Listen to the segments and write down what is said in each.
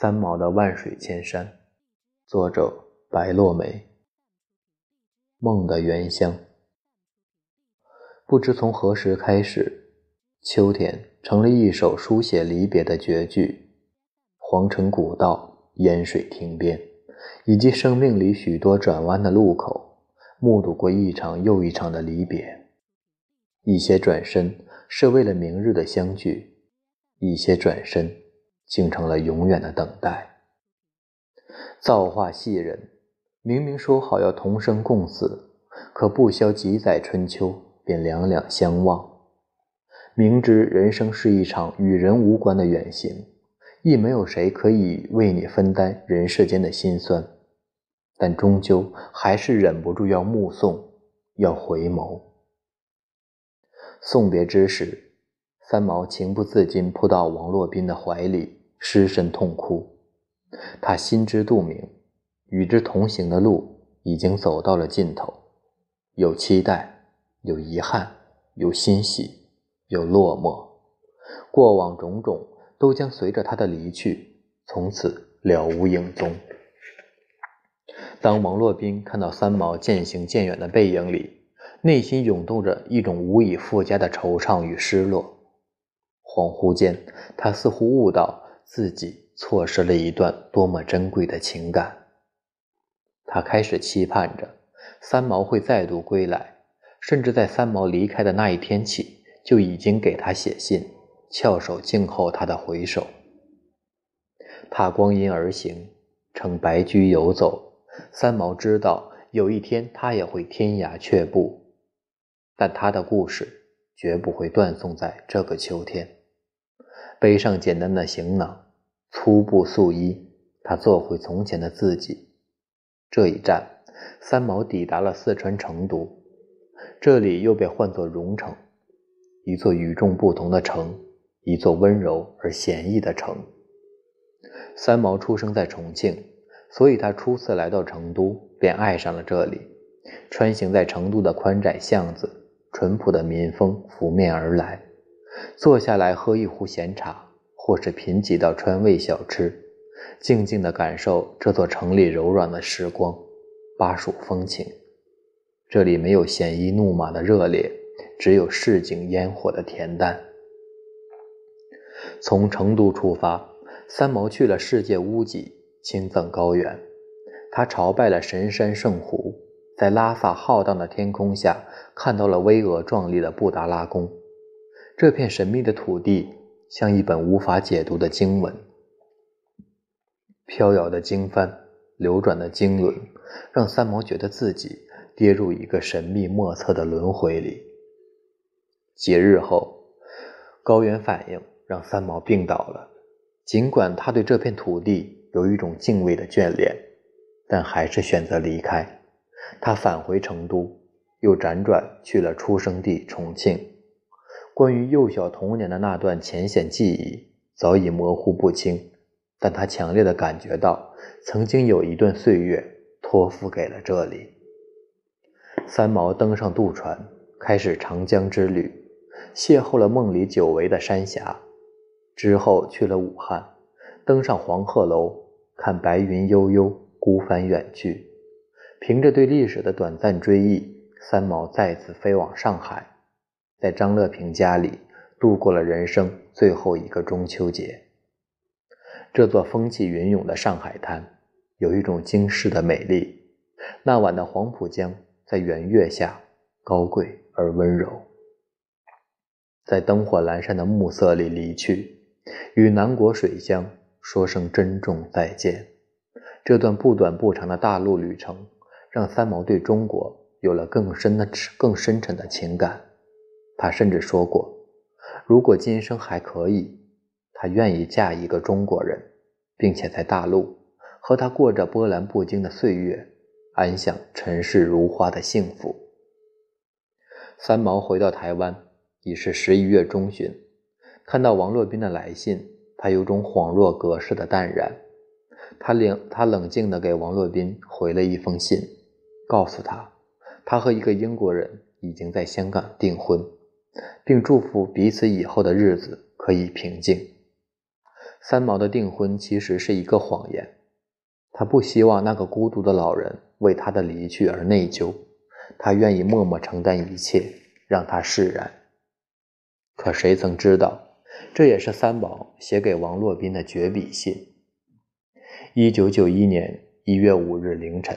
三毛的《万水千山》，作者白落梅。梦的原乡，不知从何时开始，秋天成了一首书写离别的绝句。皇城古道、烟水亭边，以及生命里许多转弯的路口，目睹过一场又一场的离别。一些转身是为了明日的相聚，一些转身。竟成了永远的等待。造化戏人，明明说好要同生共死，可不消几载春秋，便两两相望。明知人生是一场与人无关的远行，亦没有谁可以为你分担人世间的辛酸，但终究还是忍不住要目送，要回眸。送别之时，三毛情不自禁扑到王洛宾的怀里。失声痛哭，他心知肚明，与之同行的路已经走到了尽头，有期待，有遗憾，有欣喜，有落寞，过往种种都将随着他的离去，从此了无影踪。当王洛宾看到三毛渐行渐远的背影里，内心涌动着一种无以复加的惆怅与失落。恍惚间，他似乎悟到。自己错失了一段多么珍贵的情感。他开始期盼着三毛会再度归来，甚至在三毛离开的那一天起，就已经给他写信，翘首静候他的回首。他光阴而行，乘白驹游走。三毛知道有一天他也会天涯却步，但他的故事绝不会断送在这个秋天。背上简单的行囊，粗布素衣，他做回从前的自己。这一站，三毛抵达了四川成都，这里又被唤作蓉城，一座与众不同的城，一座温柔而闲逸的城。三毛出生在重庆，所以他初次来到成都，便爱上了这里。穿行在成都的宽窄巷子，淳朴的民风拂面而来。坐下来喝一壶闲茶，或是品几道川味小吃，静静地感受这座城里柔软的时光、巴蜀风情。这里没有鲜衣怒马的热烈，只有市井烟火的恬淡。从成都出发，三毛去了世界屋脊青藏高原，他朝拜了神山圣湖，在拉萨浩荡的天空下，看到了巍峨壮丽的布达拉宫。这片神秘的土地像一本无法解读的经文，飘摇的经幡，流转的经轮，让三毛觉得自己跌入一个神秘莫测的轮回里。几日后，高原反应让三毛病倒了。尽管他对这片土地有一种敬畏的眷恋，但还是选择离开。他返回成都，又辗转去了出生地重庆。关于幼小童年的那段浅显记忆早已模糊不清，但他强烈的感觉到，曾经有一段岁月托付给了这里。三毛登上渡船，开始长江之旅，邂逅了梦里久违的山峡。之后去了武汉，登上黄鹤楼，看白云悠悠，孤帆远去。凭着对历史的短暂追忆，三毛再次飞往上海。在张乐平家里度过了人生最后一个中秋节。这座风起云涌的上海滩有一种惊世的美丽。那晚的黄浦江在圆月下高贵而温柔，在灯火阑珊的暮色里离去，与南国水乡说声珍重再见。这段不短不长的大陆旅程，让三毛对中国有了更深的、更深沉的情感。他甚至说过，如果今生还可以，他愿意嫁一个中国人，并且在大陆和他过着波澜不惊的岁月，安享尘世如花的幸福。三毛回到台湾已是十一月中旬，看到王洛宾的来信，他有种恍若隔世的淡然。他冷他冷静地给王洛宾回了一封信，告诉他，他和一个英国人已经在香港订婚。并祝福彼此以后的日子可以平静。三毛的订婚其实是一个谎言，他不希望那个孤独的老人为他的离去而内疚，他愿意默默承担一切，让他释然。可谁曾知道，这也是三毛写给王洛宾的绝笔信。一九九一年一月五日凌晨，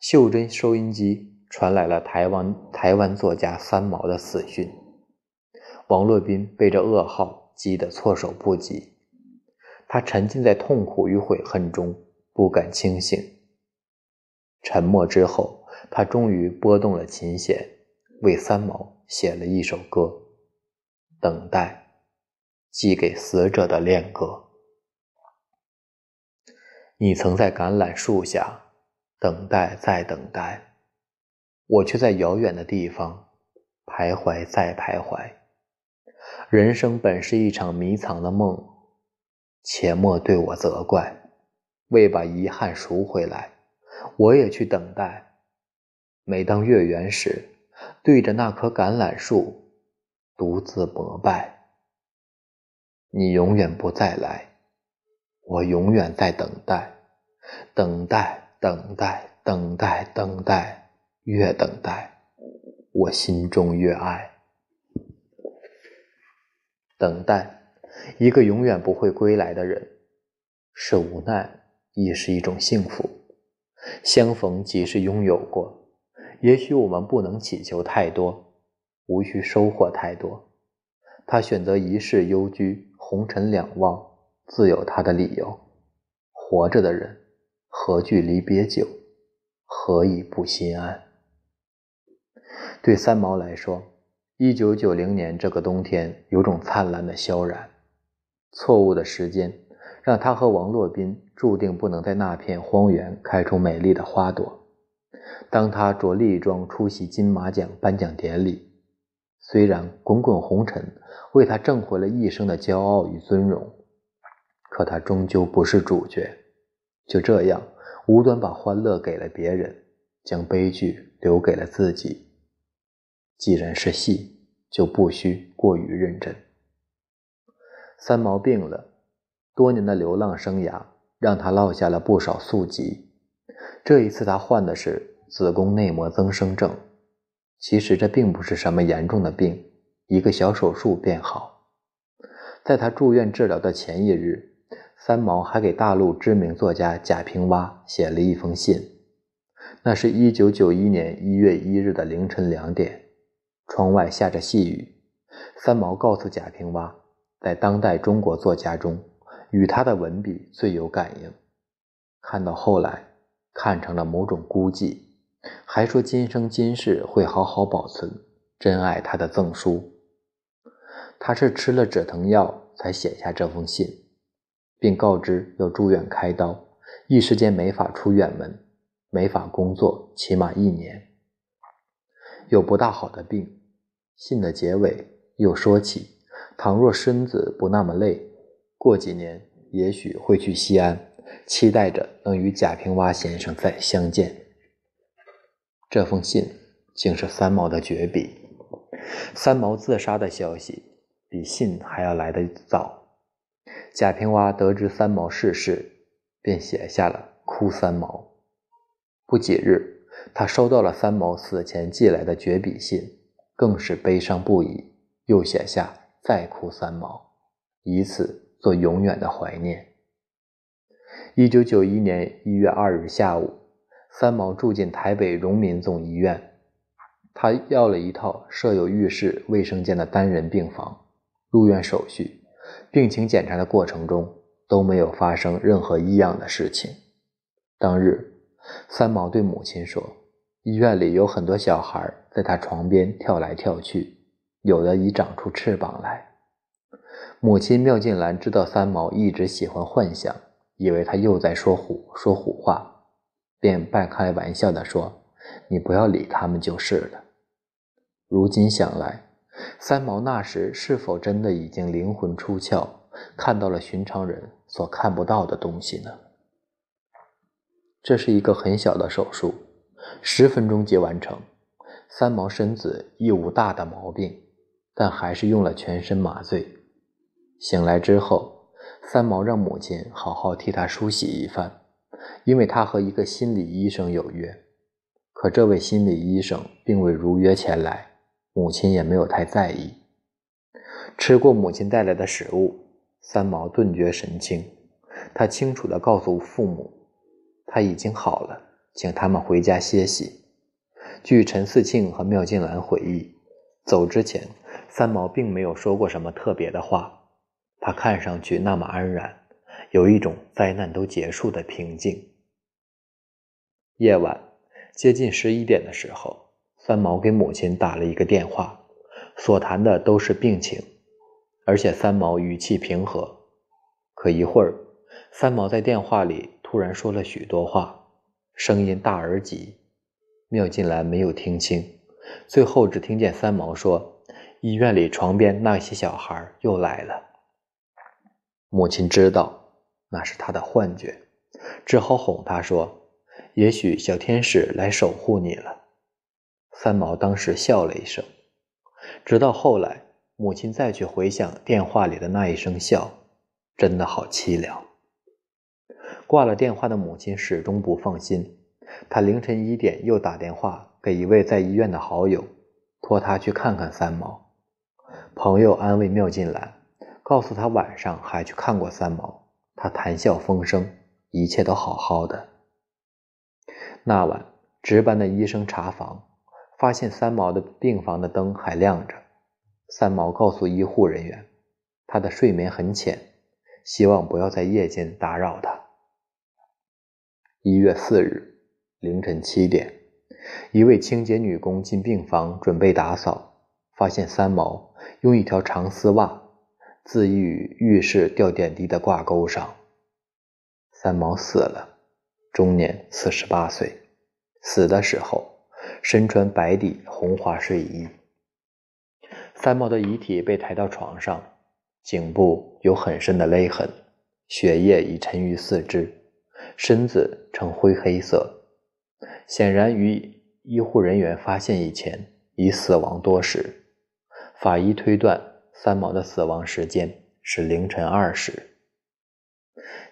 袖珍收音机传来了台湾台湾作家三毛的死讯。王洛宾被这噩耗击得措手不及，他沉浸在痛苦与悔恨中，不敢清醒。沉默之后，他终于拨动了琴弦，为三毛写了一首歌。等待，寄给死者的恋歌。你曾在橄榄树下等待，再等待，我却在遥远的地方徘徊，再徘徊。人生本是一场迷藏的梦，且莫对我责怪。为把遗憾赎回来，我也去等待。每当月圆时，对着那棵橄榄树。独自膜拜，你永远不再来，我永远在等待，等待，等待，等待，等待，越等待，我心中越爱。等待一个永远不会归来的人，是无奈，也是一种幸福。相逢即是拥有过，也许我们不能祈求太多。无需收获太多，他选择一世幽居，红尘两忘，自有他的理由。活着的人，何惧离别久？何以不心安？对三毛来说，一九九零年这个冬天有种灿烂的萧然。错误的时间，让他和王洛宾注定不能在那片荒原开出美丽的花朵。当他着丽装出席金马奖颁奖典礼。虽然滚滚红尘为他挣回了一生的骄傲与尊荣，可他终究不是主角。就这样，无端把欢乐给了别人，将悲剧留给了自己。既然是戏，就不需过于认真。三毛病了，多年的流浪生涯让他落下了不少宿疾。这一次，他患的是子宫内膜增生症。其实这并不是什么严重的病，一个小手术便好。在他住院治疗的前一日，三毛还给大陆知名作家贾平凹写了一封信。那是一九九一年一月一日的凌晨两点，窗外下着细雨。三毛告诉贾平凹，在当代中国作家中，与他的文笔最有感应。看到后来，看成了某种孤寂。还说今生今世会好好保存，珍爱他的赠书。他是吃了止疼药才写下这封信，并告知要住院开刀，一时间没法出远门，没法工作，起码一年。有不大好的病。信的结尾又说起，倘若身子不那么累，过几年也许会去西安，期待着能与贾平凹先生再相见。这封信竟是三毛的绝笔。三毛自杀的消息比信还要来得早。贾平凹得知三毛逝世，便写下了《哭三毛》。不几日，他收到了三毛死前寄来的绝笔信，更是悲伤不已，又写下《再哭三毛》，以此做永远的怀念。一九九一年一月二日下午。三毛住进台北荣民总医院，他要了一套设有浴室、卫生间的单人病房。入院手续、病情检查的过程中都没有发生任何异样的事情。当日，三毛对母亲说：“医院里有很多小孩在他床边跳来跳去，有的已长出翅膀来。”母亲妙静兰知道三毛一直喜欢幻想，以为他又在说胡说胡话。便半开玩笑地说：“你不要理他们就是了。”如今想来，三毛那时是否真的已经灵魂出窍，看到了寻常人所看不到的东西呢？这是一个很小的手术，十分钟即完成。三毛身子亦无大的毛病，但还是用了全身麻醉。醒来之后，三毛让母亲好好替他梳洗一番，因为他和一个心理医生有约。可这位心理医生并未如约前来，母亲也没有太在意。吃过母亲带来的食物，三毛顿觉神清。他清楚地告诉父母，他已经好了，请他们回家歇息。据陈四庆和妙静兰回忆，走之前，三毛并没有说过什么特别的话。他看上去那么安然，有一种灾难都结束的平静。夜晚接近十一点的时候，三毛给母亲打了一个电话，所谈的都是病情，而且三毛语气平和。可一会儿，三毛在电话里突然说了许多话，声音大而急，妙进兰没有听清，最后只听见三毛说：“医院里床边那些小孩又来了。”母亲知道那是他的幻觉，只好哄他说：“也许小天使来守护你了。”三毛当时笑了一声。直到后来，母亲再去回想电话里的那一声笑，真的好凄凉。挂了电话的母亲始终不放心，他凌晨一点又打电话给一位在医院的好友，托他去看看三毛。朋友安慰妙金兰。告诉他晚上还去看过三毛，他谈笑风生，一切都好好的。那晚值班的医生查房，发现三毛的病房的灯还亮着。三毛告诉医护人员，他的睡眠很浅，希望不要在夜间打扰他。一月四日凌晨七点，一位清洁女工进病房准备打扫，发现三毛用一条长丝袜。自缢于浴室吊点滴的挂钩上，三毛死了，终年四十八岁。死的时候身穿白底红花睡衣。三毛的遗体被抬到床上，颈部有很深的勒痕，血液已沉于四肢，身子呈灰黑色，显然于医护人员发现以前已死亡多时。法医推断。三毛的死亡时间是凌晨二时。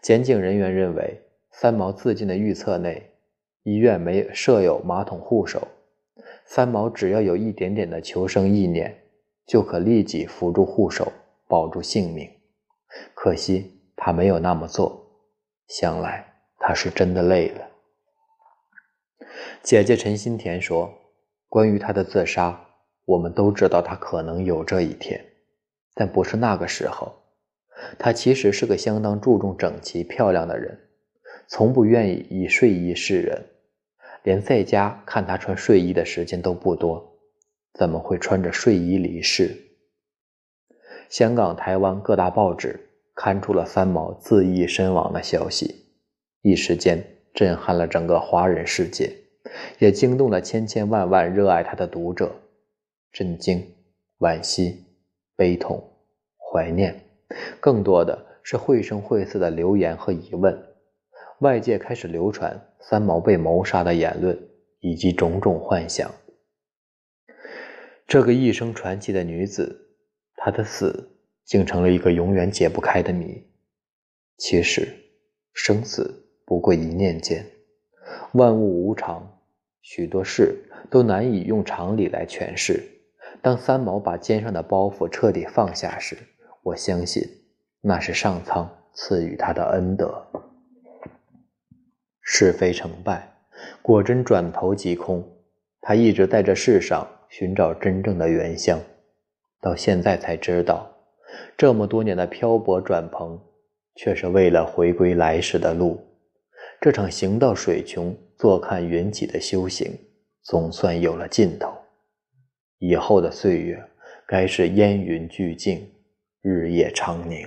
检警人员认为，三毛自尽的预测内，医院没设有马桶护手，三毛只要有一点点的求生意念，就可立即扶住护手，保住性命。可惜他没有那么做，想来他是真的累了。姐姐陈新田说：“关于他的自杀，我们都知道他可能有这一天。”但不是那个时候，他其实是个相当注重整齐漂亮的人，从不愿意以睡衣示人，连在家看他穿睡衣的时间都不多，怎么会穿着睡衣离世？香港、台湾各大报纸刊出了三毛自缢身亡的消息，一时间震撼了整个华人世界，也惊动了千千万万热爱他的读者，震惊、惋惜。悲痛、怀念，更多的是绘声绘色的留言和疑问。外界开始流传三毛被谋杀的言论，以及种种幻想。这个一生传奇的女子，她的死竟成了一个永远解不开的谜。其实，生死不过一念间，万物无常，许多事都难以用常理来诠释。当三毛把肩上的包袱彻底放下时，我相信那是上苍赐予他的恩德。是非成败，果真转头即空。他一直在这世上寻找真正的原乡，到现在才知道，这么多年的漂泊转蓬，却是为了回归来时的路。这场行到水穷坐看云起的修行，总算有了尽头。以后的岁月，该是烟云俱净，日夜长宁。